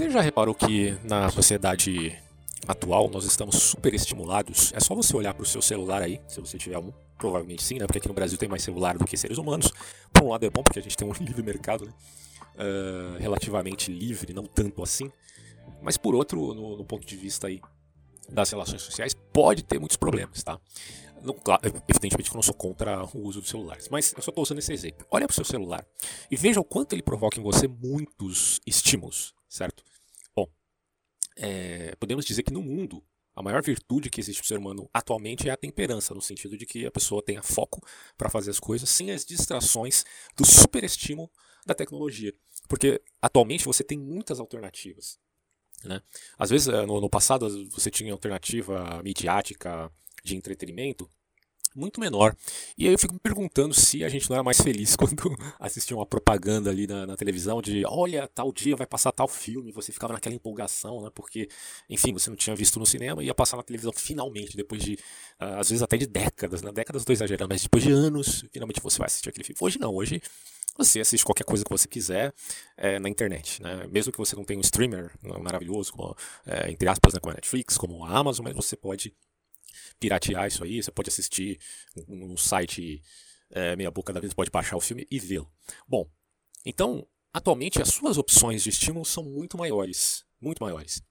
Você já reparou que na sociedade atual nós estamos super estimulados? É só você olhar para o seu celular aí, se você tiver um, provavelmente sim, né? Porque aqui no Brasil tem mais celular do que seres humanos. Por um lado é bom porque a gente tem um livre mercado, né? Uh, relativamente livre, não tanto assim. Mas por outro, no, no ponto de vista aí das relações sociais, pode ter muitos problemas, tá? Não, claro, evidentemente que eu não sou contra o uso dos celulares, mas eu só estou usando esse exemplo. Olha para o seu celular e veja o quanto ele provoca em você muitos estímulos, certo? Bom, é, podemos dizer que no mundo a maior virtude que existe para o ser humano atualmente é a temperança, no sentido de que a pessoa tenha foco para fazer as coisas sem as distrações do superestímulo da tecnologia. Porque atualmente você tem muitas alternativas. Né? Às vezes, eh, no, no passado, você tinha alternativa midiática de entretenimento muito menor. E aí eu fico me perguntando se a gente não era mais feliz quando assistia uma propaganda ali na, na, televisão de olha, tal dia vai passar tal filme, você ficava naquela empolgação, né? Porque, enfim, você não tinha visto no cinema e ia passar na televisão finalmente, depois de, uh, às vezes até de décadas, né? Décadas estou exagerando, mas depois de anos, finalmente você vai assistir aquele filme. Hoje não, hoje você assiste qualquer coisa que você quiser é, na internet, né? Mesmo que você não tenha um streamer maravilhoso, como, é, entre aspas, né, como a Netflix, como a Amazon, mas você pode piratear isso aí, você pode assistir no site é, meia boca da vida, pode baixar o filme e vê-lo. Bom, então, atualmente as suas opções de estímulo são muito maiores, muito maiores.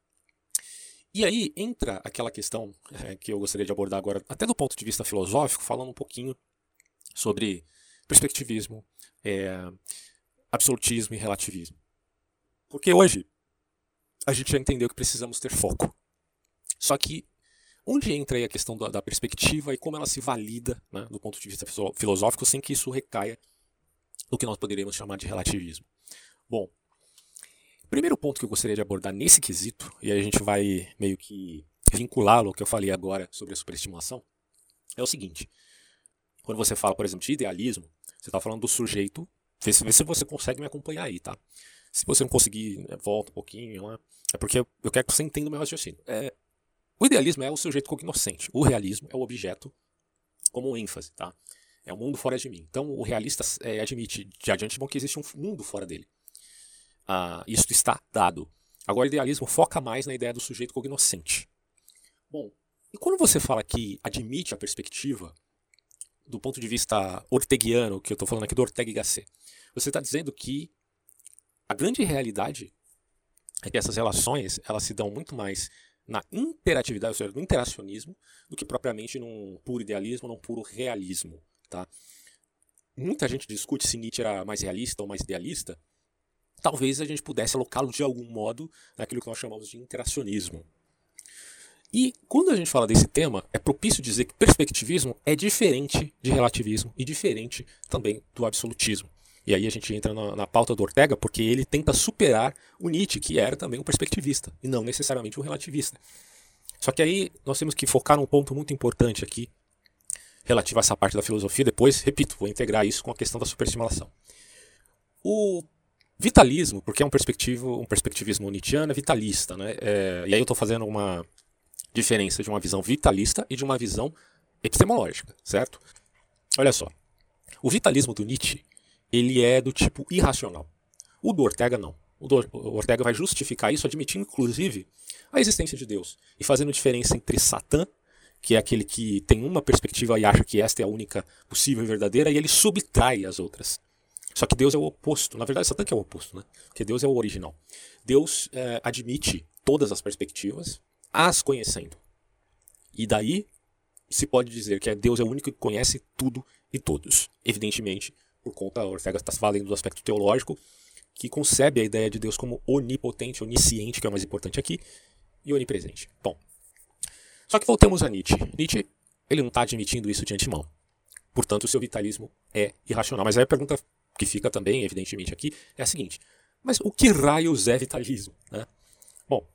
E aí entra aquela questão é, que eu gostaria de abordar agora, até do ponto de vista filosófico, falando um pouquinho sobre perspectivismo, é, absolutismo e relativismo. Porque hoje a gente já entendeu que precisamos ter foco. Só que onde entra aí a questão da, da perspectiva e como ela se valida né, do ponto de vista filosófico sem que isso recaia no que nós poderíamos chamar de relativismo? Bom, primeiro ponto que eu gostaria de abordar nesse quesito, e aí a gente vai meio que vinculá-lo ao que eu falei agora sobre a superestimulação, é o seguinte. Quando você fala, por exemplo, de idealismo, você está falando do sujeito. Vê se, vê se você consegue me acompanhar aí, tá? Se você não conseguir, é, volta um pouquinho. Né? É porque eu quero que você entenda o meu raciocínio. É, o idealismo é o sujeito cognoscente. O realismo é o objeto como ênfase, tá? É o mundo fora de mim. Então o realista é, admite de adiante bom que existe um mundo fora dele. Ah, isso está dado. Agora o idealismo foca mais na ideia do sujeito cognoscente. Bom, e quando você fala que admite a perspectiva, do ponto de vista orteguiano, que eu estou falando aqui do Ortega y Gasset, você está dizendo que a grande realidade é que essas relações elas se dão muito mais na interatividade, ou seja, no interacionismo, do que propriamente num puro idealismo, num puro realismo. Tá? Muita gente discute se Nietzsche era mais realista ou mais idealista. Talvez a gente pudesse alocá-lo de algum modo naquilo que nós chamamos de interacionismo. E quando a gente fala desse tema, é propício dizer que perspectivismo é diferente de relativismo e diferente também do absolutismo. E aí a gente entra na, na, pauta do Ortega, porque ele tenta superar o Nietzsche, que era também um perspectivista, e não necessariamente um relativista. Só que aí nós temos que focar num ponto muito importante aqui, relativo a essa parte da filosofia. Depois, repito, vou integrar isso com a questão da superestimulação. O vitalismo, porque é um, perspectivo, um perspectivismo nietzscheano, é vitalista. Né? É, e aí eu estou fazendo uma diferença de uma visão vitalista e de uma visão epistemológica, certo? Olha só. O vitalismo do Nietzsche, ele é do tipo irracional. O do Ortega não. O, do, Ortega vai justificar isso admitindo inclusive a existência de Deus e fazendo diferença entre Satã, que é aquele que tem uma perspectiva e acha que esta é a única possível e verdadeira, e ele subtrai as outras. Só que Deus é o oposto. Na verdade, Satã que é o oposto, né? Porque Deus é o original. Deus é, admite todas as perspectivas, as conhecendo. E daí se pode dizer que é Deus é o único que conhece tudo e todos. Evidentemente, por conta, Ortega está falando do aspecto teológico, que concebe a ideia de Deus como onipotente, onisciente, que é o mais importante aqui, e onipresente. Bom, só que voltemos a Nietzsche. Nietzsche, ele não está admitindo isso de antemão. Portanto, o seu vitalismo é irracional. Mas aí a pergunta que fica também, evidentemente, aqui é a seguinte: mas o que raios é vitalismo? Né? Bom,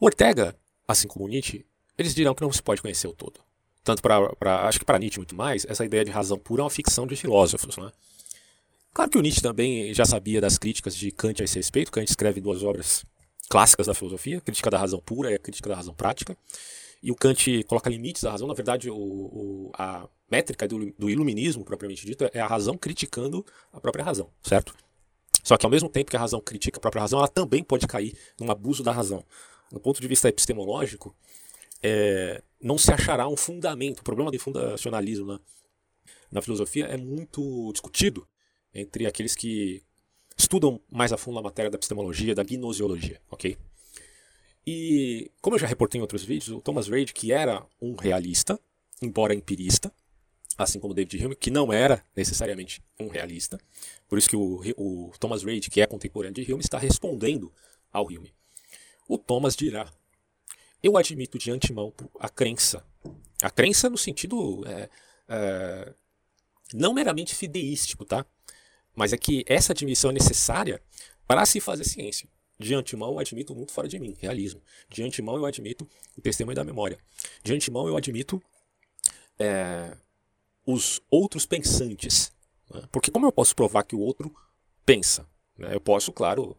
Ortega, assim como Nietzsche, eles dirão que não se pode conhecer o todo. Tanto para, acho que para Nietzsche muito mais, essa ideia de razão pura é uma ficção de filósofos. Né? Claro que o Nietzsche também já sabia das críticas de Kant a esse respeito. Kant escreve duas obras clássicas da filosofia, Crítica da Razão Pura e a Crítica da Razão Prática. E o Kant coloca limites à razão. Na verdade, o, o, a métrica do, do, iluminismo, propriamente dito, é a razão criticando a própria razão, certo? Só que ao mesmo tempo que a razão critica a própria razão, ela também pode cair num abuso da razão. Do ponto de vista epistemológico, é, não se achará um fundamento. O problema do fundacionalismo na, na filosofia é muito discutido entre aqueles que estudam mais a fundo a matéria da epistemologia, da gnoseologia, ok? E como eu já reportei em outros vídeos, o Thomas Reid, que era um realista, embora empirista, assim como David Hume, que não era necessariamente um realista, por isso que o, o Thomas Reid, que é contemporâneo de Hume, está respondendo ao Hume. O Thomas dirá: Eu admito de antemão a crença. A crença no sentido é, é, não meramente fideístico, tá? Mas é que essa admissão é necessária para se fazer ciência. De antemão eu admito o mundo fora de mim, realismo. De antemão eu admito o testemunho da memória. De antemão eu admito é, os outros pensantes. Né? Porque como eu posso provar que o outro pensa? Né? Eu posso, claro,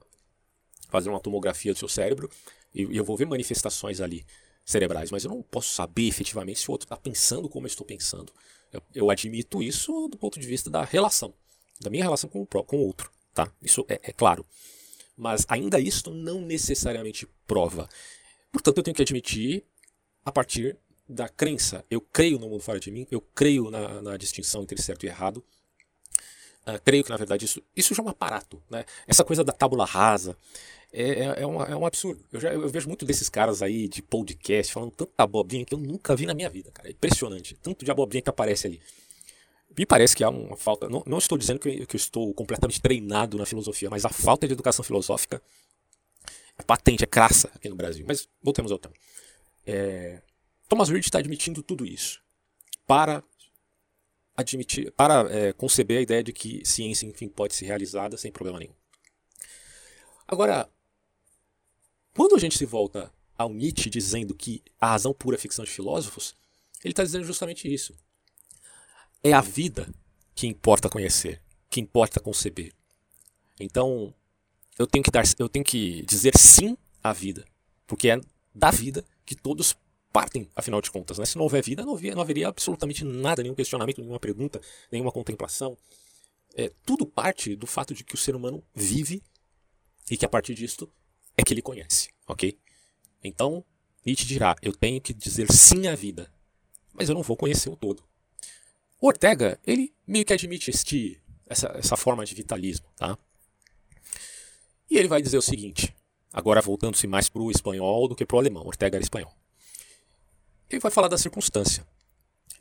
fazer uma tomografia do seu cérebro e, eu vou ver manifestações ali cerebrais, mas eu não posso saber efetivamente se o outro está pensando como eu estou pensando. Eu, eu, admito isso do ponto de vista da relação, da minha relação com o, com o outro. Tá? Isso é, é claro. Mas ainda isso não necessariamente prova. Portanto, eu tenho que admitir a partir da crença. Eu creio no mundo fora de mim, eu creio na, na distinção entre certo e errado. Uh, creio que, na verdade, isso, isso já é um aparato. Né? Essa coisa da tábula rasa é, é, é, uma, é um absurdo. Eu, já, eu vejo muito desses caras aí de podcast falando tanta abobrinha que eu nunca vi na minha vida, cara. É impressionante. Tanto de abobrinha que aparece ali. Me parece que há uma falta. Não, não estou dizendo que, que eu estou completamente treinado na filosofia, mas a falta de educação filosófica é patente, é crassa aqui no Brasil. Mas voltemos ao tema. É, Thomas Reid está admitindo tudo isso para admitir, para é, conceber a ideia de que ciência, enfim, pode ser realizada sem problema nenhum. Agora, quando a gente se volta ao Nietzsche dizendo que a razão pura é ficção de filósofos, ele está dizendo justamente isso. É a vida que importa conhecer, que importa conceber. Então, eu tenho que dar, eu tenho que dizer sim à vida, porque é da vida que todos partem, afinal de contas. Né? Se não houver vida, não, havia, não haveria absolutamente nada, nenhum questionamento, nenhuma pergunta, nenhuma contemplação. É, tudo parte do fato de que o ser humano vive e que a partir disto é que ele conhece, ok? Então, Nietzsche dirá: eu tenho que dizer sim à vida, mas eu não vou conhecer o todo. O Ortega, ele meio que admite este, essa, essa forma de vitalismo, tá? E ele vai dizer o seguinte, agora voltando-se mais para o espanhol do que para o alemão. Ortega era espanhol. Ele vai falar da circunstância.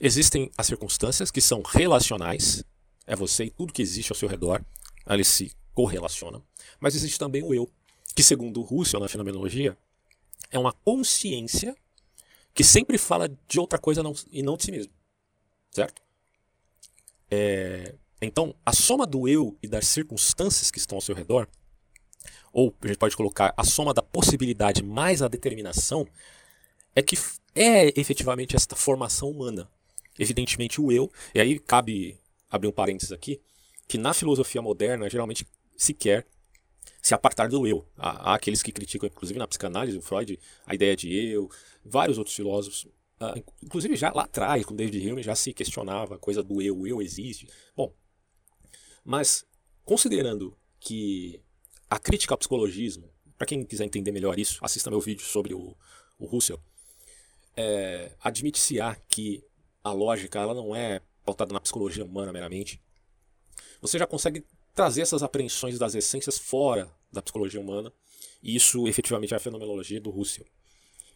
Existem as circunstâncias que são relacionais, é você e tudo que existe ao seu redor, eles se correlacionam. Mas existe também o eu, que segundo Russell na fenomenologia, é uma consciência que sempre fala de outra coisa não, e não de si mesmo. Certo? É, então, a soma do eu e das circunstâncias que estão ao seu redor, ou a gente pode colocar a soma da possibilidade mais a determinação, é que é efetivamente esta formação humana. Evidentemente o eu, e aí cabe abrir um parênteses aqui, que na filosofia moderna geralmente se quer se apartar do eu. Há, aqueles que criticam, inclusive na psicanálise, o Freud, a ideia de eu, vários outros filósofos, uh, inclusive já lá atrás, com David Hume, já se questionava a coisa do eu, o eu existe. Bom, mas considerando que a crítica ao psicologismo, para quem quiser entender melhor isso, assista meu vídeo sobre o, o Russell, é, admite-se-á que a lógica ela não é pautada na psicologia humana meramente, você já consegue trazer essas apreensões das essências fora da psicologia humana, e isso efetivamente é a fenomenologia do Russell.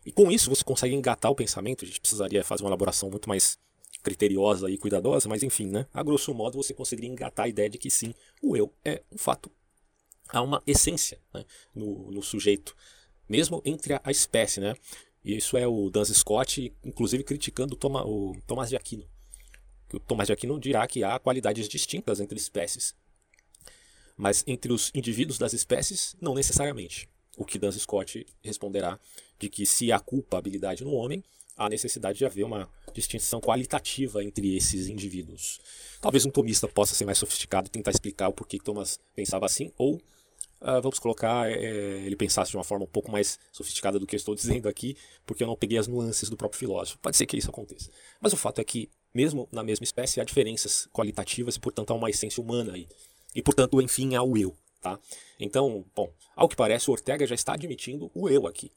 E com isso você consegue engatar o pensamento, a gente precisaria fazer uma elaboração muito mais criteriosa e cuidadosa, mas enfim, né? A grosso modo você conseguiria engatar a ideia de que sim, o eu é um fato. Há uma essência né, no, no sujeito, mesmo entre a, a espécie, né? E isso é o Dan Scott, inclusive criticando o, Toma, o Tomás de Aquino. Que o Tomás de Aquino dirá que há qualidades distintas entre espécies. Mas entre os indivíduos das espécies, não necessariamente. O que Dan Scott responderá de que se há culpabilidade no homem, há necessidade de haver uma distinção qualitativa entre esses indivíduos. Talvez um tomista possa ser mais sofisticado e tentar explicar o porquê Thomas pensava assim, ou uh, vamos colocar, é, ele pensasse de uma forma um pouco mais sofisticada do que eu estou dizendo aqui, porque eu não peguei as nuances do próprio filósofo. Pode ser que isso aconteça. Mas o fato é que, mesmo na mesma espécie, há diferenças qualitativas e, portanto, há uma essência humana aí. E, portanto, enfim, há o eu. Tá? Então, bom, ao que parece, o Ortega já está admitindo o eu aqui.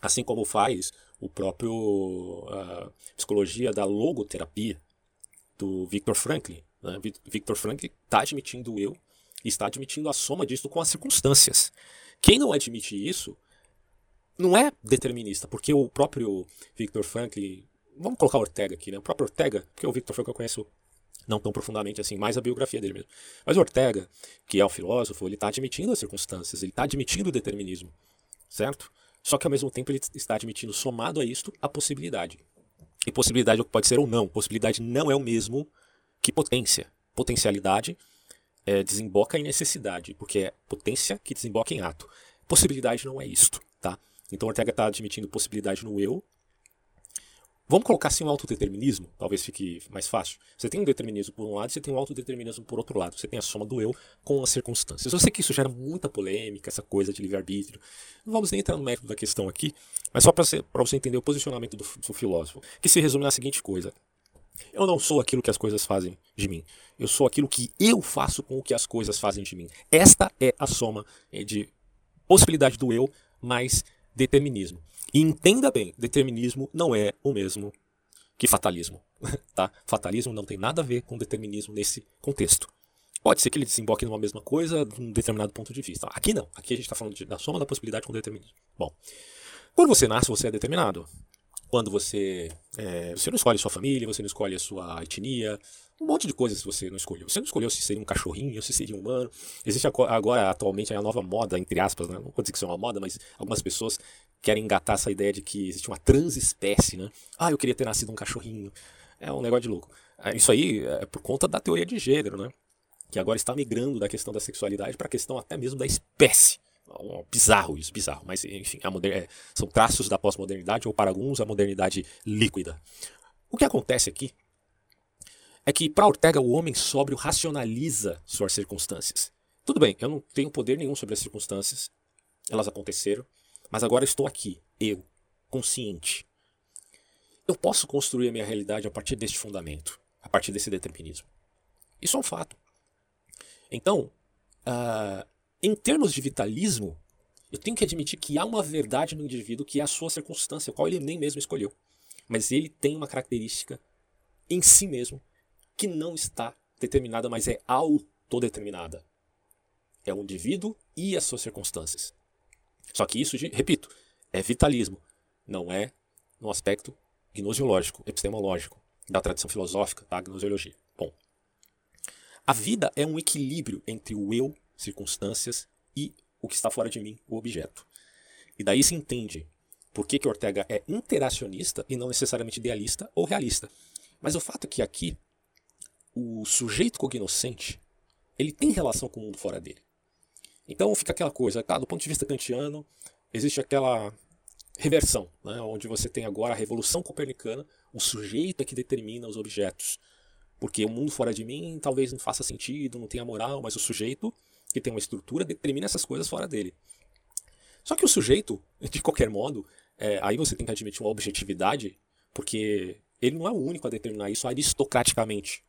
Assim como faz o próprio uh, psicologia da logoterapia do Victor Franklin. Né? Victor Franklin está admitindo o eu está admitindo a soma disso com as circunstâncias. Quem não admite isso não é determinista, porque o próprio Victor Franklin, vamos colocar Ortega aqui, né? O próprio Ortega, porque o Victor Franklin eu conheço não tão profundamente assim, mais a biografia dele mesmo. Mas Ortega, que é o filósofo, ele está admitindo as circunstâncias, ele está admitindo o determinismo, certo? Só que ao mesmo tempo ele está admitindo, somado a isto, a possibilidade. E possibilidade é o que pode ser ou não. Possibilidade não é o mesmo que potência. Potencialidade é, desemboca em necessidade, porque é potência que desemboca em ato. Possibilidade não é isto, tá? Então Ortega está admitindo possibilidade no eu, Vamos colocar assim um autodeterminismo, talvez fique mais fácil. Você tem um determinismo por um lado e você tem um autodeterminismo por outro lado. Você tem a soma do eu com as circunstâncias. Eu sei que isso gera muita polêmica, essa coisa de livre-arbítrio. Não vamos nem entrar no mérito da questão aqui, mas só para você, entender o posicionamento do, do filósofo, que se resume na seguinte coisa. Eu não sou aquilo que as coisas fazem de mim. Eu sou aquilo que eu faço com o que as coisas fazem de mim. Esta é a soma eh, de possibilidade do eu mais determinismo. E entenda bem, determinismo não é o mesmo que fatalismo. Tá? Fatalismo não tem nada a ver com determinismo nesse contexto. Pode ser que ele desemboque numa mesma coisa de um determinado ponto de vista. Aqui não. Aqui a gente está falando de, da soma da possibilidade com determinismo. Bom, quando você nasce, você é determinado. Quando você, é, você não escolhe sua família, você não escolhe a sua etnia, um monte de coisas você não escolheu. Você não escolheu se seria um cachorrinho, se seria um humano. Existe agora, atualmente, a nova moda, entre aspas, né? não vou dizer que isso é uma moda, mas algumas pessoas querem engatar essa ideia de que existe uma transespécie, né? Ah, eu queria ter nascido um cachorrinho. É um negócio de louco. É, isso aí é por conta da teoria de gênero, né? Que agora está migrando da questão da sexualidade para a questão até mesmo da espécie. Bizarro isso, bizarro. Mas, enfim. É, são traços da pós-modernidade, ou para alguns, a modernidade líquida. O que acontece aqui é que, para Ortega, o homem sóbrio racionaliza suas circunstâncias. Tudo bem, eu não tenho poder nenhum sobre as circunstâncias, elas aconteceram, mas agora estou aqui, eu, consciente. Eu posso construir a minha realidade a partir deste fundamento, a partir desse determinismo. Isso é um fato. Então, uh, em termos de vitalismo, eu tenho que admitir que há uma verdade no indivíduo que é a sua circunstância, a qual ele nem mesmo escolheu. Mas ele tem uma característica em si mesmo que não está determinada, mas é autodeterminada. É o indivíduo e as suas circunstâncias. Só que isso, repito, é vitalismo, não é no aspecto gnosiológico, epistemológico, da tradição filosófica da gnosiologia. Bom, a vida é um equilíbrio entre o eu, circunstâncias, e o que está fora de mim, o objeto. E daí se entende por que, que Ortega é interacionista e não necessariamente idealista ou realista. Mas o fato é que aqui o sujeito cognoscente ele tem relação com o mundo fora dele. Então fica aquela coisa, tá, do ponto de vista kantiano, existe aquela reversão, né, onde você tem agora a revolução copernicana, o sujeito é que determina os objetos. Porque o mundo fora de mim talvez não faça sentido, não tenha moral, mas o sujeito, que tem uma estrutura, determina essas coisas fora dele. Só que o sujeito, de qualquer modo, é, aí você tem que admitir uma objetividade, porque ele não é o único a determinar isso aristocraticamente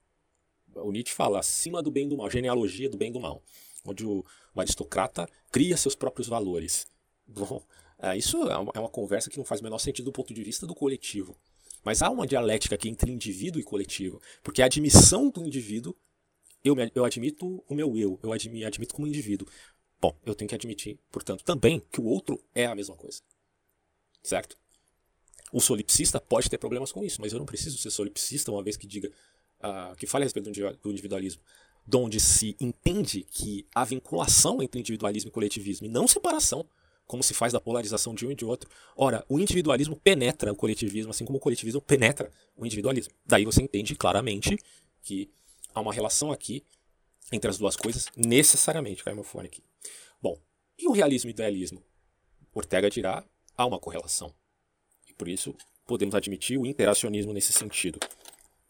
o Nietzsche fala acima do bem e do mal, genealogia do bem e do mal, onde o, o aristocrata cria seus próprios valores. Bom, é, isso é uma, é uma conversa que não faz o menor sentido do ponto de vista do coletivo. Mas há uma dialética aqui entre indivíduo e coletivo, porque a admissão do indivíduo, eu, me, eu admito o meu eu, eu admito, admito como indivíduo. Bom, eu tenho que admitir, portanto, também que o outro é a mesma coisa. Certo? O solipsista pode ter problemas com isso, mas eu não preciso ser solipsista uma vez que diga uh, que fala a respeito do individualismo, onde se entende que há vinculação entre individualismo e coletivismo, e não separação, como se faz da polarização de um e de outro. Ora, o individualismo penetra o coletivismo, assim como o coletivismo penetra o individualismo. Daí você entende claramente que há uma relação aqui entre as duas coisas, necessariamente. Caiu meu fone aqui. Bom, e o realismo e o idealismo? Ortega dirá, há uma correlação. E por isso podemos admitir o interacionismo nesse sentido.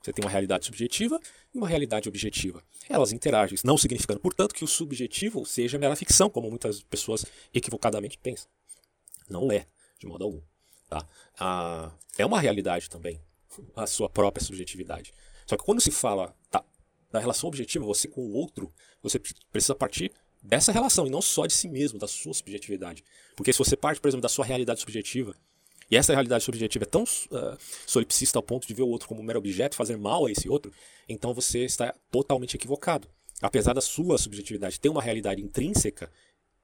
Você tem uma realidade subjetiva e uma realidade objetiva. Elas interagem, não significando, portanto, que o subjetivo seja mera ficção, como muitas pessoas equivocadamente pensam. Não é, de modo algum. Tá? Ah, é uma realidade também, a sua própria subjetividade. Só que quando se fala tá, da relação objetiva, você com o outro, você precisa partir dessa relação e não só de si mesmo, da sua subjetividade. Porque se você parte, por exemplo, da sua realidade subjetiva, e essa realidade subjetiva é tão uh, solipsista ao ponto de ver o outro como um mero objeto, fazer mal a esse outro, então você está totalmente equivocado. Apesar da sua subjetividade ter uma realidade intrínseca,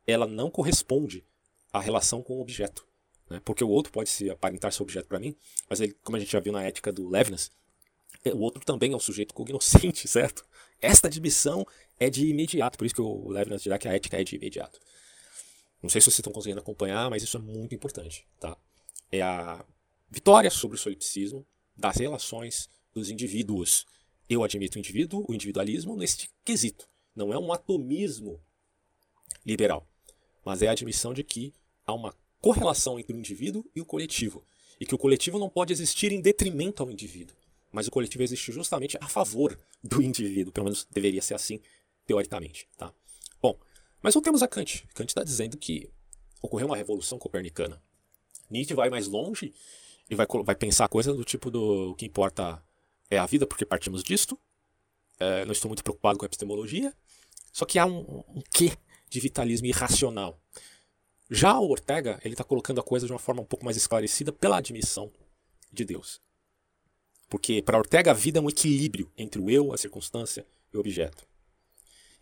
ela não corresponde à relação com o objeto. Né? Porque o outro pode se aparentar ser objeto para mim, mas ele, como a gente já viu na ética do Levinas, o outro também é um sujeito cognoscente, certo? Esta admissão é de imediato, por isso que o Levinas dirá que a ética é de imediato. Não sei se vocês estão conseguindo acompanhar, mas isso é muito importante, tá? É a vitória sobre o solipsismo das relações dos indivíduos. Eu admito o indivíduo, o individualismo neste quesito. Não é um atomismo liberal, mas é a admissão de que há uma correlação entre o indivíduo e o coletivo, e que o coletivo não pode existir em detrimento ao indivíduo, mas o coletivo existe justamente a favor do indivíduo, pelo menos deveria ser assim teoricamente, tá? Bom, mas voltemos a Kant. Kant está dizendo que ocorreu uma revolução copernicana. Nietzsche vai mais longe e vai, vai pensar coisas do tipo do o que importa é a vida, porque partimos disto. É, não estou muito preocupado com a epistemologia. Só que há um, um quê de vitalismo irracional. Já o Ortega, ele está colocando a coisa de uma forma um pouco mais esclarecida pela admissão de Deus. Porque para Ortega a vida é um equilíbrio entre o eu, a circunstância e o objeto.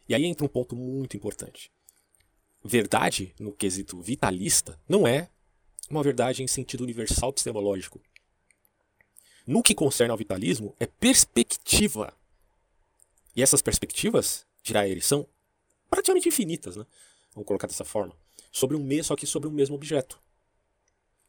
E aí entra um ponto muito importante. Verdade, no quesito vitalista, não é uma verdade em sentido universal epistemológico. No que concerne ao vitalismo, é perspectiva. E essas perspectivas, dirá ele, são praticamente infinitas, né? Vamos colocar dessa forma. Sobre um mesmo, só que sobre um mesmo objeto.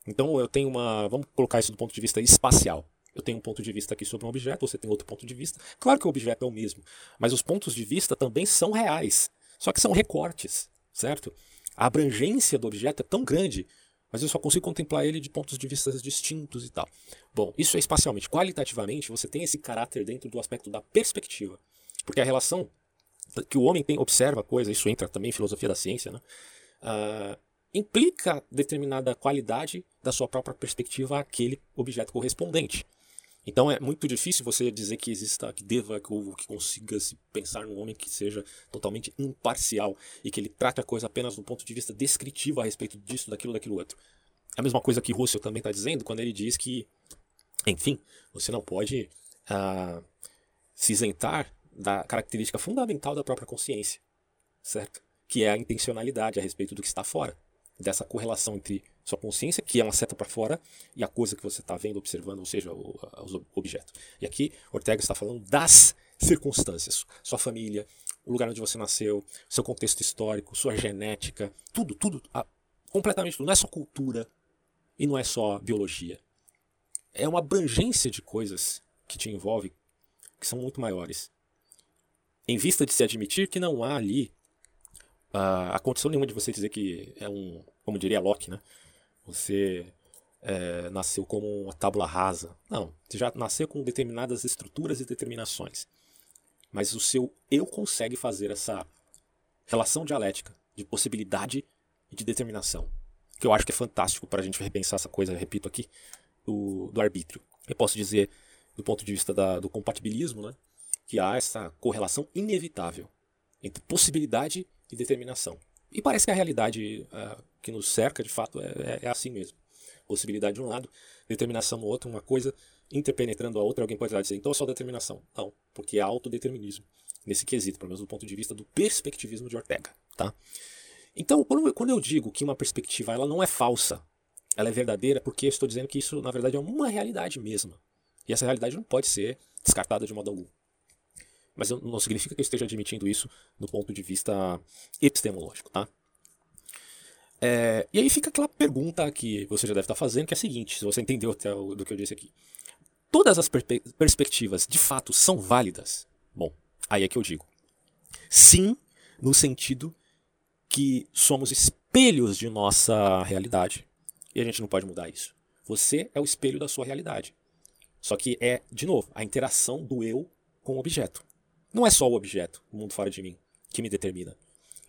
Então eu tenho uma. Vamos colocar isso do ponto de vista espacial. Eu tenho um ponto de vista aqui sobre um objeto, você tem outro ponto de vista. Claro que o objeto é o mesmo, mas os pontos de vista também são reais. Só que são recortes, certo? A abrangência do objeto é tão grande mas eu só consigo contemplar ele de pontos de vista distintos e tal. Bom, isso é espacialmente. Qualitativamente, você tem esse caráter dentro do aspecto da perspectiva. Porque a relação que o homem tem, observa a coisa, isso entra também em filosofia da ciência, né? Uh, implica determinada qualidade da sua própria perspectiva àquele objeto correspondente. Então é muito difícil você dizer que exista, que deva, ou que consiga se pensar num homem que seja totalmente imparcial e que ele trate a coisa apenas do ponto de vista descritivo a respeito disso, daquilo, daquilo outro. É a mesma coisa que Russell também está dizendo quando ele diz que, enfim, você não pode ah, se isentar da característica fundamental da própria consciência, certo? Que é a intencionalidade a respeito do que está fora, dessa correlação entre sua consciência, que é uma seta para fora, e a coisa que você está vendo, observando, ou seja, o, os objetos. E aqui Ortega está falando das circunstâncias, sua família, o lugar onde você nasceu, seu contexto histórico, sua genética, tudo, tudo, completamente tudo. Não é só cultura e não é só biologia. É uma abrangência de coisas que te envolve que são muito maiores. Em vista de se admitir que não há ali uh, a condição nenhuma de você dizer que é um, como diria Locke, né? Você é, nasceu como uma tábula rasa. Não, você já nasceu com determinadas estruturas e determinações. Mas o seu eu consegue fazer essa relação dialética de possibilidade e de determinação. Que eu acho que é fantástico para a gente repensar essa coisa, repito aqui, do, do arbítrio. Eu posso dizer, do ponto de vista da, do compatibilismo, né, que há essa correlação inevitável entre possibilidade e determinação. E parece que a realidade uh, que nos cerca, de fato, é, é, é, assim mesmo. Possibilidade de um lado, determinação no outro, uma coisa interpenetrando a outra, alguém pode dizer, então é só determinação. Não, porque é autodeterminismo nesse quesito, pelo menos do ponto de vista do perspectivismo de Ortega. Tá? Então, quando eu digo que uma perspectiva ela não é falsa, ela é verdadeira, porque eu estou dizendo que isso, na verdade, é uma realidade mesma. E essa realidade não pode ser descartada de modo algum. Mas não significa que eu esteja admitindo isso do ponto de vista epistemológico, tá? É, e aí fica aquela pergunta que você já deve estar fazendo, que é a seguinte, se você entendeu até o, do que eu disse aqui. Todas as perspe perspectivas de fato são válidas? Bom, aí é que eu digo. Sim, no sentido que somos espelhos de nossa realidade. E a gente não pode mudar isso. Você é o espelho da sua realidade. Só que é, de novo, a interação do eu com o objeto. Não é só o objeto, o mundo fora de mim, que me determina.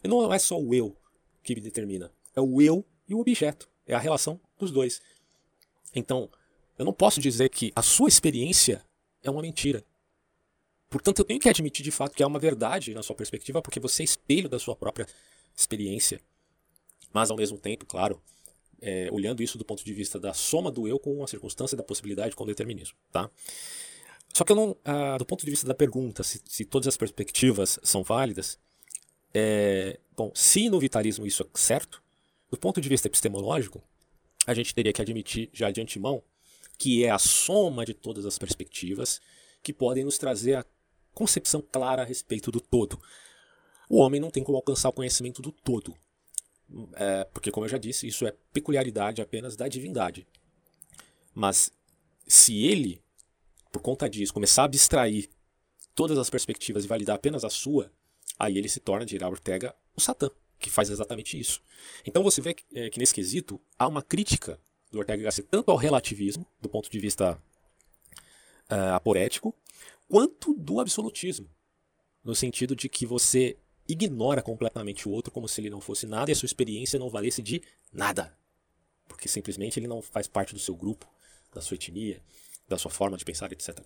E não é só o eu que me determina. É o eu e o objeto. É a relação dos dois. Então, eu não posso dizer que a sua experiência é uma mentira. Portanto, eu tenho que admitir de fato que é uma verdade na sua perspectiva, porque você é espelho da sua própria experiência, mas ao mesmo tempo, claro, é, olhando isso do ponto de vista da soma do eu com a circunstância da possibilidade com o determinismo, tá? Só que eu não, ah, do ponto de vista da pergunta, se, se todas as perspectivas são válidas, é, bom, se no vitalismo isso é certo, do ponto de vista epistemológico, a gente teria que admitir já de antemão que é a soma de todas as perspectivas que podem nos trazer a concepção clara a respeito do todo. O homem não tem como alcançar o conhecimento do todo, é, porque, como eu já disse, isso é peculiaridade apenas da divindade. Mas se ele, por conta disso, começar a abstrair todas as perspectivas e validar apenas a sua, aí ele se torna, dirá Ortega, o Satã, que faz exatamente isso. Então você vê que, é, que nesse quesito há uma crítica do Ortega Gasset tanto ao relativismo, do ponto de vista uh, aporético, quanto do absolutismo, no sentido de que você ignora completamente o outro como se ele não fosse nada e a sua experiência não valesse de nada. Porque simplesmente ele não faz parte do seu grupo, da sua etnia, da sua forma de pensar, etc.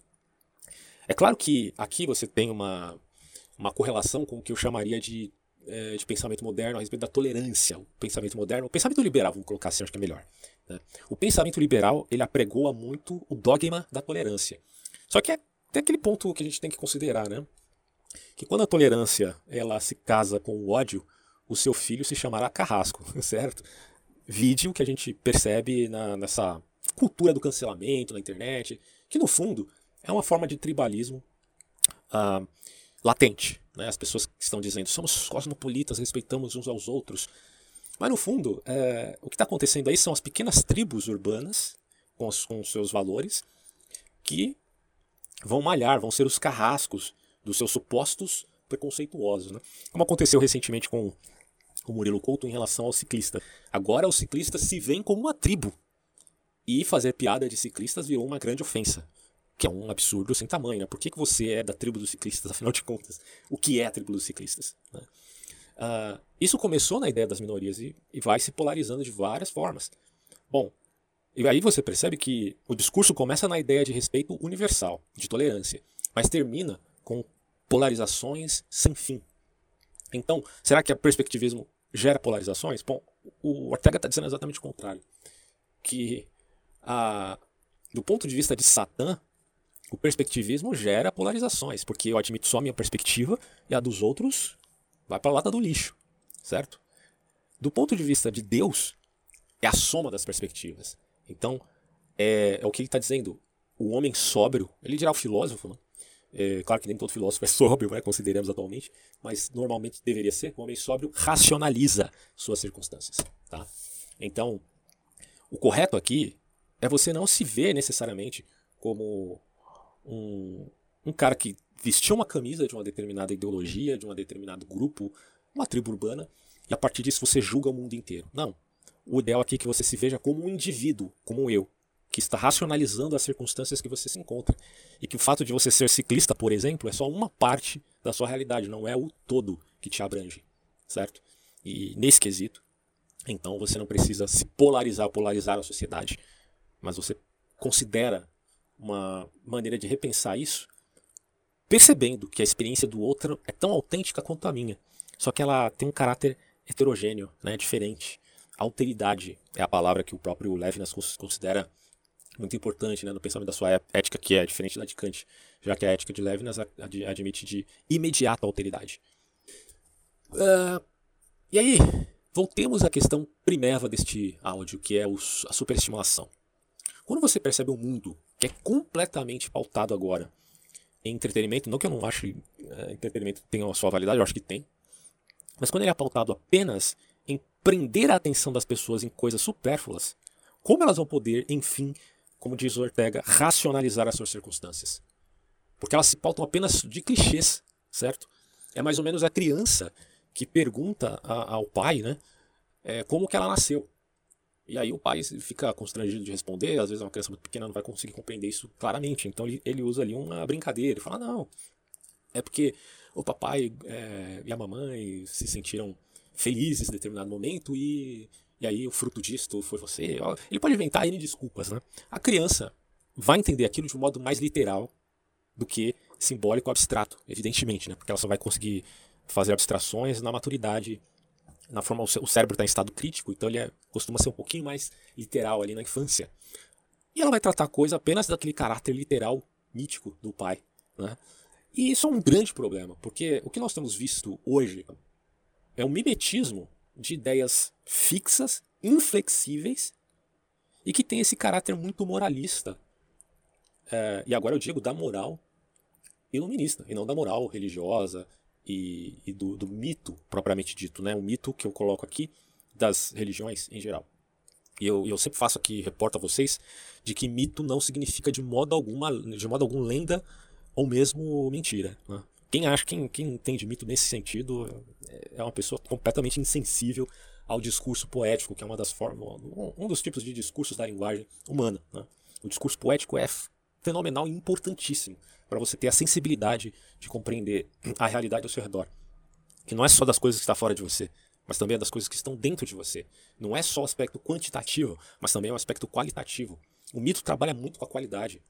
É claro que aqui você tem uma, uma correlação com o que eu chamaria de, é, de pensamento moderno a respeito da tolerância. O pensamento moderno, o pensamento liberal, vamos colocar assim, acho que é melhor. Né? O pensamento liberal ele apregoa muito o dogma da tolerância. Só que é, tem aquele ponto que a gente tem que considerar, né? que quando a tolerância ela se casa com o ódio, o seu filho se chamará carrasco, certo? Vide o que a gente percebe na, nessa cultura do cancelamento na internet, que no fundo é uma forma de tribalismo uh, latente. Né? As pessoas que estão dizendo somos cosmopolitas, respeitamos uns aos outros. Mas no fundo, é, o que está acontecendo aí são as pequenas tribos urbanas com os, com seus valores que vão malhar, vão ser os carrascos dos seus supostos preconceituosos. Né? Como aconteceu recentemente com o Murilo Couto em relação ao ciclista. Agora os ciclistas se veem como uma tribo. E fazer piada de ciclistas virou uma grande ofensa. Que é um absurdo sem tamanho. Né? Por que, que você é da tribo dos ciclistas, afinal de contas? O que é a tribo dos ciclistas? Né? Uh, isso começou na ideia das minorias e, e vai se polarizando de várias formas. Bom, e aí você percebe que o discurso começa na ideia de respeito universal, de tolerância, mas termina com polarizações sem fim. Então, será que o perspectivismo gera polarizações? Bom, o Ortega está dizendo exatamente o contrário. Que, a, do ponto de vista de Satã, o perspectivismo gera polarizações, porque eu admito só a minha perspectiva e a dos outros vai para a lata do lixo, certo? Do ponto de vista de Deus, é a soma das perspectivas. Então, é, é o que ele está dizendo. O homem sóbrio, ele dirá o filósofo, né? É, claro que nem todo filósofo é sóbrio, né, consideramos atualmente, mas normalmente deveria ser. O homem sóbrio racionaliza suas circunstâncias. Tá? Então, o correto aqui é você não se ver necessariamente como um, um cara que vestiu uma camisa de uma determinada ideologia, de um determinado grupo, uma tribo urbana, e a partir disso você julga o mundo inteiro. Não. O ideal aqui é que você se veja como um indivíduo, como eu, que está racionalizando as circunstâncias que você se encontra. E que o fato de você ser ciclista, por exemplo, é só uma parte da sua realidade, não é o todo que te abrange, certo? E nesse quesito, então você não precisa se polarizar, polarizar a sociedade, mas você considera uma maneira de repensar isso, percebendo que a experiência do outro é tão autêntica quanto a minha, só que ela tem um caráter heterogêneo, né, diferente. Alteridade é a palavra que o próprio Levinas considera muito importante né, no pensamento da sua ética, que é diferente da de Kant, já que a ética de Levinas admite de imediata alteridade. Uh, e aí, voltemos à questão primeira deste áudio, que é a superestimulação. Quando você percebe um mundo que é completamente pautado agora em entretenimento, não que eu não ache uh, entretenimento tenha a sua validade, eu acho que tem, mas quando ele é pautado apenas em prender a atenção das pessoas em coisas supérfluas, como elas vão poder, enfim, como diz Ortega, racionalizar as suas circunstâncias. Porque elas se pautam apenas de clichês, certo? É mais ou menos a criança que pergunta a, ao pai, né, é, como que ela nasceu. E aí o pai fica constrangido de responder, às vezes uma criança muito pequena não vai conseguir compreender isso claramente. Então ele, ele usa ali uma brincadeira, ele fala, não, é porque o papai é, e a mamãe se sentiram felizes em determinado momento e e aí o fruto disto foi você. Ele pode inventar N desculpas, né? A criança vai entender aquilo de um modo mais literal do que simbólico abstrato, evidentemente, né? Porque ela só vai conseguir fazer abstrações na maturidade na forma o cérebro está em estado crítico, então ele é, costuma ser um pouquinho mais literal ali na infância. E ela vai tratar a coisa apenas daquele caráter literal mítico do pai. Né? E isso é um grande problema, porque o que nós temos visto hoje é um mimetismo de ideias fixas, inflexíveis e que tem esse caráter muito moralista. É, e agora eu digo da moral iluminista, e não da moral religiosa e, e do, do, mito propriamente dito, né? O mito que eu coloco aqui das religiões em geral. E eu, eu sempre faço aqui, reporto a vocês, de que mito não significa de modo, alguma, de modo algum lenda ou mesmo mentira. Né? Quem acha, quem, quem entende mito nesse sentido é, é uma pessoa completamente insensível ao discurso poético, que é uma das formas, um dos tipos de discursos da linguagem humana. Né? O discurso poético é fenomenal e importantíssimo para você ter a sensibilidade de compreender a realidade ao seu redor. Que não é só das coisas que está fora de você, mas também é das coisas que estão dentro de você. Não é só o aspecto quantitativo, mas também é o aspecto qualitativo. O mito trabalha muito com a qualidade.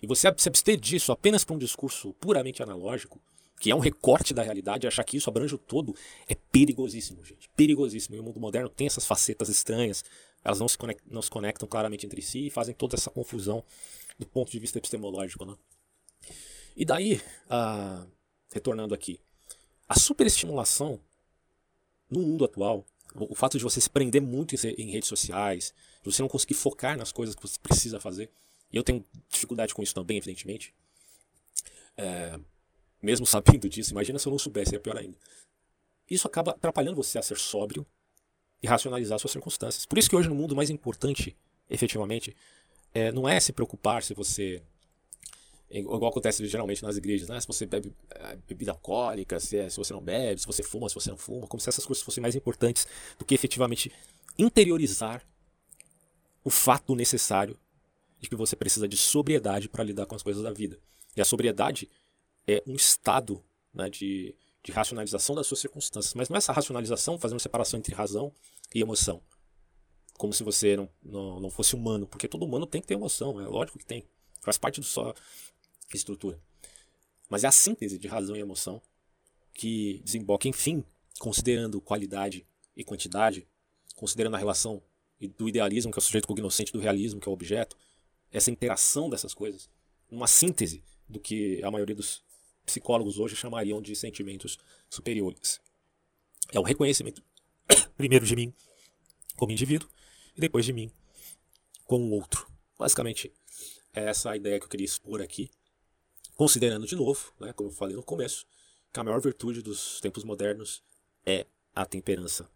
E você se abster disso apenas para um discurso puramente analógico, que é um recorte da realidade, achar que isso abrange o todo, é perigosíssimo, gente. Perigosíssimo. E o mundo moderno tem essas facetas estranhas, elas não se, conectam, não se conectam claramente entre si e fazem toda essa confusão do ponto de vista epistemológico. Né? E daí, ah, retornando aqui, a superestimulação no mundo atual, o fato de você se prender muito em redes sociais, de você não conseguir focar nas coisas que você precisa fazer, e eu tenho dificuldade com isso também, evidentemente. É, mesmo sabendo disso, imagina se eu não soubesse, é pior ainda. Isso acaba atrapalhando você a ser sóbrio e racionalizar suas circunstâncias. Por isso que hoje no mundo mais importante, efetivamente, é, não é se preocupar se você igual acontece geralmente nas igrejas, né? Se você bebe é, bebida alcoólica, se, é, se você não bebe, se você fuma, se você não fuma, como se essas coisas fossem mais importantes do que efetivamente interiorizar o fato necessário de que você precisa de sobriedade para lidar com as coisas da vida. E a sobriedade é um estado né, de, de racionalização das suas circunstâncias. Mas não é essa racionalização fazendo separação entre razão e emoção. Como se você não, não, não fosse humano, porque todo humano tem que ter emoção, é lógico que tem. Faz parte da sua estrutura. Mas é a síntese de razão e emoção que desemboca, enfim, considerando qualidade e quantidade, considerando a relação do idealismo, que é o sujeito cognoscente, do realismo, que é o objeto, essa interação dessas coisas, uma síntese do que a maioria dos psicólogos hoje chamariam de sentimentos superiores. É o reconhecimento, primeiro de mim como indivíduo e depois de mim como outro. Basicamente, é essa a ideia que eu queria expor aqui, considerando de novo, né, como eu falei no começo, que a maior virtude dos tempos modernos é a temperança,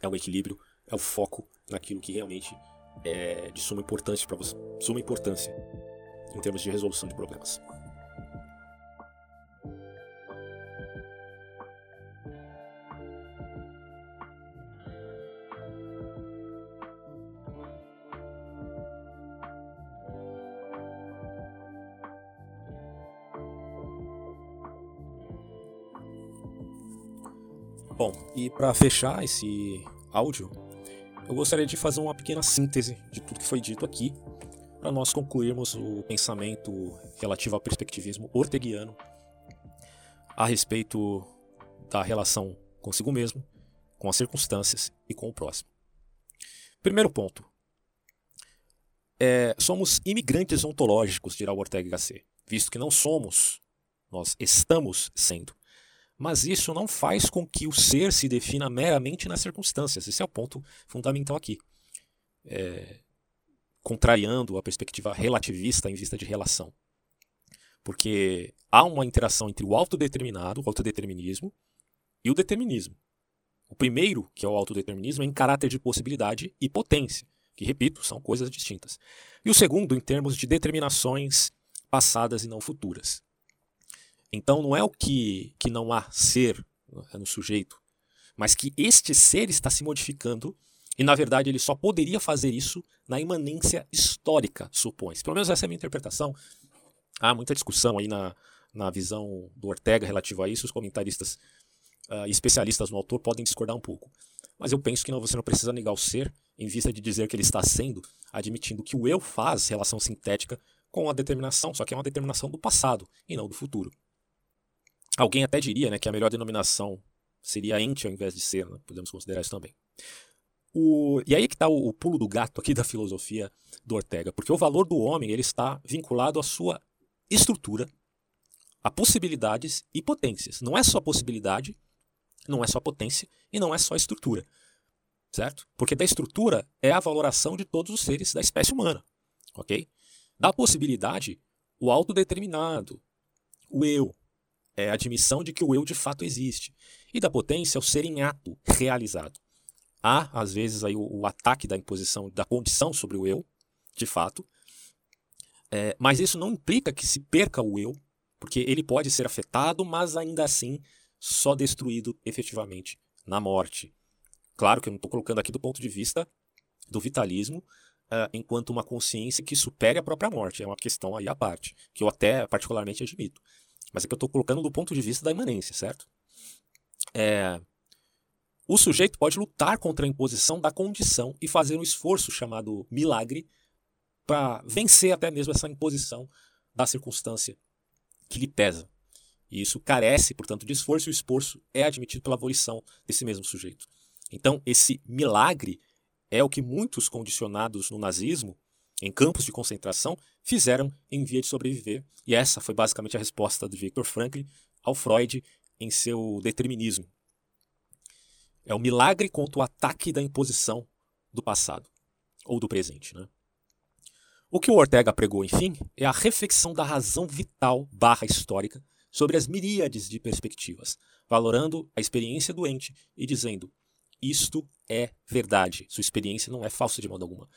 é o equilíbrio, é o foco naquilo que realmente é de suma importância para você, suma importância em termos de resolução de problemas. Para fechar esse áudio, eu gostaria de fazer uma pequena síntese de tudo que foi dito aqui, para nós concluirmos o pensamento relativo ao perspectivismo orteguiano a respeito da relação consigo mesmo, com as circunstâncias e com o próximo. Primeiro ponto. É, somos imigrantes ontológicos, dirá o Ortega Gasset, visto que não somos, nós estamos sendo. Mas isso não faz com que o ser se defina meramente nas circunstâncias. Esse é o ponto fundamental aqui. É, contrariando a perspectiva relativista em vista de relação. Porque há uma interação entre o autodeterminado, o autodeterminismo, e o determinismo. O primeiro, que é o autodeterminismo, é em caráter de possibilidade e potência, que, repito, são coisas distintas. E o segundo, em termos de determinações passadas e não futuras. Então não é o que, que não há ser é no sujeito, mas que este ser está se modificando e, na verdade, ele só poderia fazer isso na imanência histórica, supõe-se. Pelo menos essa é a minha interpretação. Há muita discussão aí na, na visão do Ortega relativo a isso. Os comentaristas uh, especialistas no autor podem discordar um pouco. Mas eu penso que não, você não precisa negar o ser em vista de dizer que ele está sendo, admitindo que o eu faz relação sintética com a determinação, só que é uma determinação do passado e não do futuro. Alguém até diria né, que a melhor denominação Seria ente ao invés de ser, né? podemos considerar isso também. O, e aí que está o, o, pulo do gato aqui da filosofia do Ortega, porque o valor do homem ele está vinculado à sua estrutura, a possibilidades e potências. Não é só possibilidade, não é só potência e não é só estrutura, certo? Porque da estrutura é a valoração de todos os seres da espécie humana, ok? Da possibilidade, o autodeterminado, o eu, é a admissão de que o eu de fato existe. E da potência, o ser em ato, realizado. Há, às vezes, aí o, o ataque da imposição da condição sobre o eu, de fato, é, mas isso não implica que se perca o eu, porque ele pode ser afetado, mas ainda assim só destruído efetivamente na morte. Claro que eu não estou colocando aqui do ponto de vista do vitalismo uh, enquanto uma consciência que supere a própria morte. É uma questão aí à parte, que eu até particularmente admito. Mas é que eu estou colocando do ponto de vista da imanência, certo? É, o sujeito pode lutar contra a imposição da condição e fazer um esforço chamado milagre para vencer até mesmo essa imposição da circunstância que lhe pesa. E isso carece, portanto, de esforço, e o esforço é admitido pela abolição desse mesmo sujeito. Então, esse milagre é o que muitos condicionados no nazismo, em campos de concentração, fizeram em via de sobreviver. E essa foi basicamente a resposta de Viktor Frankl ao Freud em seu determinismo. É o milagre contra o ataque da imposição do passado ou do presente. Né? O que o Ortega pregou, enfim, é a reflexão da razão vital barra histórica sobre as miríades de perspectivas, valorando a experiência doente e dizendo isto é verdade, sua experiência não é falsa de modo alguma.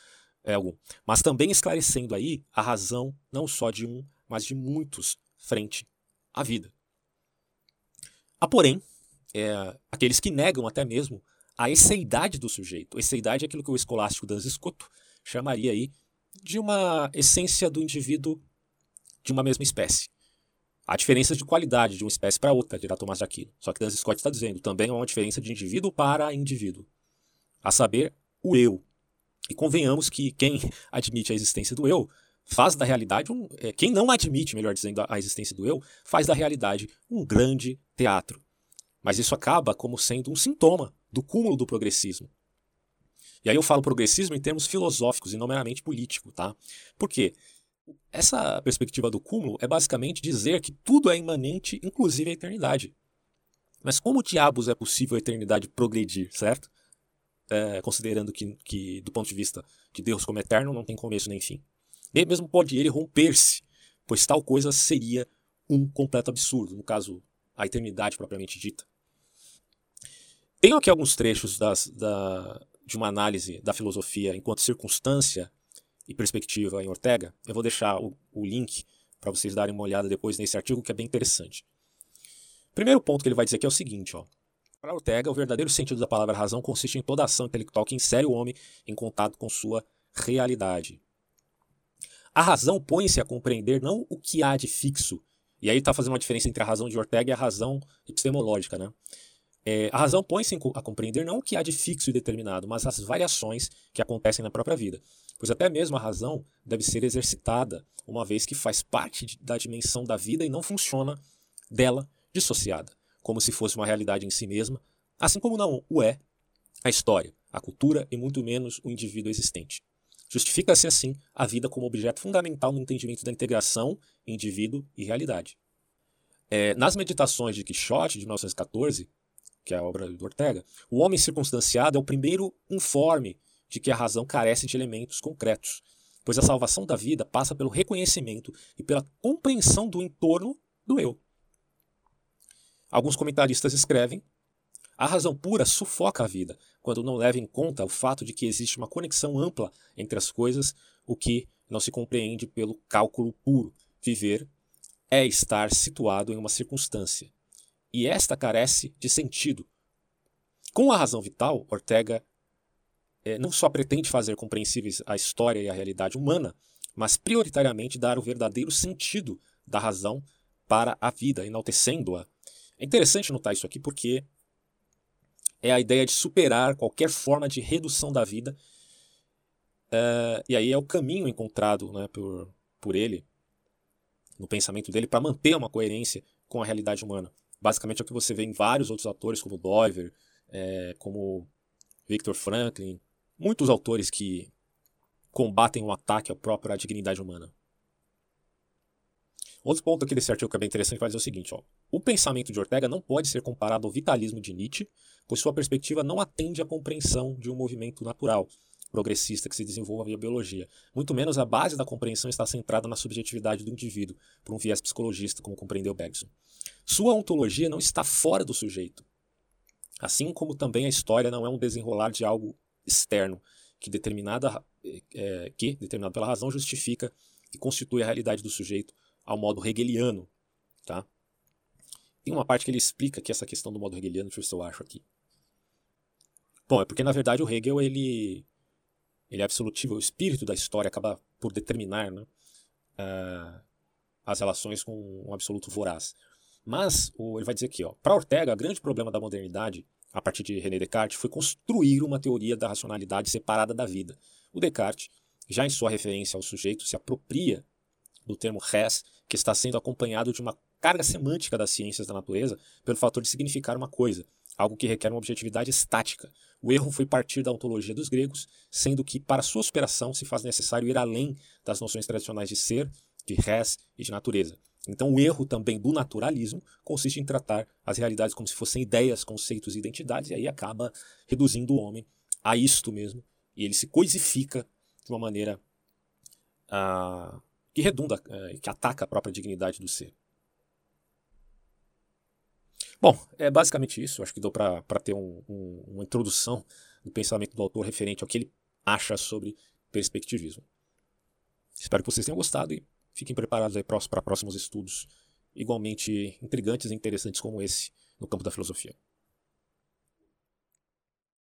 É algum. Mas também esclarecendo aí a razão não só de um, mas de muitos frente à vida. Há, porém, é, aqueles que negam até mesmo a esseidade do sujeito. Esseidade é aquilo que o escolástico Dan Scotto chamaria aí de uma essência do indivíduo de uma mesma espécie. Há diferenças de qualidade de uma espécie para outra, dirá Tomás de Aquino. Só que Dan Scott está dizendo, também há uma diferença de indivíduo para indivíduo. A saber, o eu. E convenhamos que quem admite a existência do eu faz da realidade um. É, quem não admite, melhor dizendo, a existência do eu, faz da realidade um grande teatro. Mas isso acaba como sendo um sintoma do cúmulo do progressismo. E aí eu falo progressismo em termos filosóficos e não meramente político, tá? Por quê? Essa perspectiva do cúmulo é basicamente dizer que tudo é imanente, inclusive a eternidade. Mas como diabos é possível a eternidade progredir, certo? É, considerando que, que, do ponto de vista de Deus como eterno, não tem começo nem fim. Nem mesmo pode ele romper-se, pois tal coisa seria um completo absurdo, no caso, a eternidade propriamente dita. Tenho aqui alguns trechos das, da, de uma análise da filosofia enquanto circunstância e perspectiva em Ortega. Eu vou deixar o, o link para vocês darem uma olhada depois nesse artigo que é bem interessante. Primeiro ponto que ele vai dizer aqui é o seguinte, ó. Para Ortega, o verdadeiro sentido da palavra razão consiste em toda ação intelectual que insere o homem em contato com sua realidade. A razão põe-se a compreender não o que há de fixo, e aí está fazendo uma diferença entre a razão de Ortega e a razão epistemológica, né? É, a razão põe-se a compreender não o que há de fixo e determinado, mas as variações que acontecem na própria vida. Pois até mesmo a razão deve ser exercitada, uma vez que faz parte da dimensão da vida e não funciona dela dissociada, como se fosse uma realidade em si mesma, assim como não o é a história, a cultura e muito menos o indivíduo existente. Justifica-se assim a vida como objeto fundamental no entendimento da integração indivíduo e realidade. É, nas meditações de Quixote, de 1914, que é a obra do Ortega, o homem circunstanciado é o primeiro informe de que a razão carece de elementos concretos, pois a salvação da vida passa pelo reconhecimento e pela compreensão do entorno do eu. Alguns comentaristas escrevem: a razão pura sufoca a vida, quando não leva em conta o fato de que existe uma conexão ampla entre as coisas, o que não se compreende pelo cálculo puro. Viver é estar situado em uma circunstância, e esta carece de sentido. Com a razão vital, Ortega é, não só pretende fazer compreensíveis a história e a realidade humana, mas prioritariamente dar o verdadeiro sentido da razão para a vida, enaltecendo-a. É interessante notar isso aqui porque é a ideia de superar qualquer forma de redução da vida. É, e aí é o caminho encontrado né, por, por ele, no pensamento dele, para manter uma coerência com a realidade humana basicamente é o que você vê em vários outros autores, como Doiver, é, como Victor Franklin, muitos autores que combatem o ataque à própria dignidade humana. Outro ponto aqui desse artigo que é bem interessante vai dizer o seguinte: ó, o pensamento de Ortega não pode ser comparado ao vitalismo de Nietzsche, pois sua perspectiva não atende à compreensão de um movimento natural, progressista que se desenvolve via biologia. Muito menos a base da compreensão está centrada na subjetividade do indivíduo, por um viés psicologista, como compreendeu Bergson. Sua ontologia não está fora do sujeito. Assim como também a história não é um desenrolar de algo externo, que, determinada, é, que determinado pela razão, justifica e constitui a realidade do sujeito ao modo hegeliano. Tá? Tem uma parte que ele explica que essa questão do modo hegeliano, deixa eu ver se eu acho aqui. Bom, é porque na verdade o Hegel ele ele é absolutivo, o espírito da história acaba por determinar né, uh, as relações com um absoluto voraz. Mas o, ele vai dizer aqui, para Ortega, o grande problema da modernidade, a partir de René Descartes, foi construir uma teoria da racionalidade separada da vida. O Descartes, já em sua referência ao sujeito, se apropria do termo res, que está sendo acompanhado de uma carga semântica das ciências da natureza pelo fator de significar uma coisa, algo que requer uma objetividade estática. O erro foi partir da ontologia dos gregos, sendo que para sua superação se faz necessário ir além das noções tradicionais de ser, de res e de natureza. Então, o erro também do naturalismo consiste em tratar as realidades como se fossem ideias, conceitos e identidades, e aí acaba reduzindo o homem a isto mesmo, e ele se coisifica de uma maneira uh, que redunda, uh, que ataca a própria dignidade do ser. Bom, é basicamente isso. Acho que deu para ter um, um, uma introdução do pensamento do autor referente ao que ele acha sobre perspectivismo. Espero que vocês tenham gostado e fiquem preparados para próximos estudos igualmente intrigantes e interessantes como esse no campo da filosofia.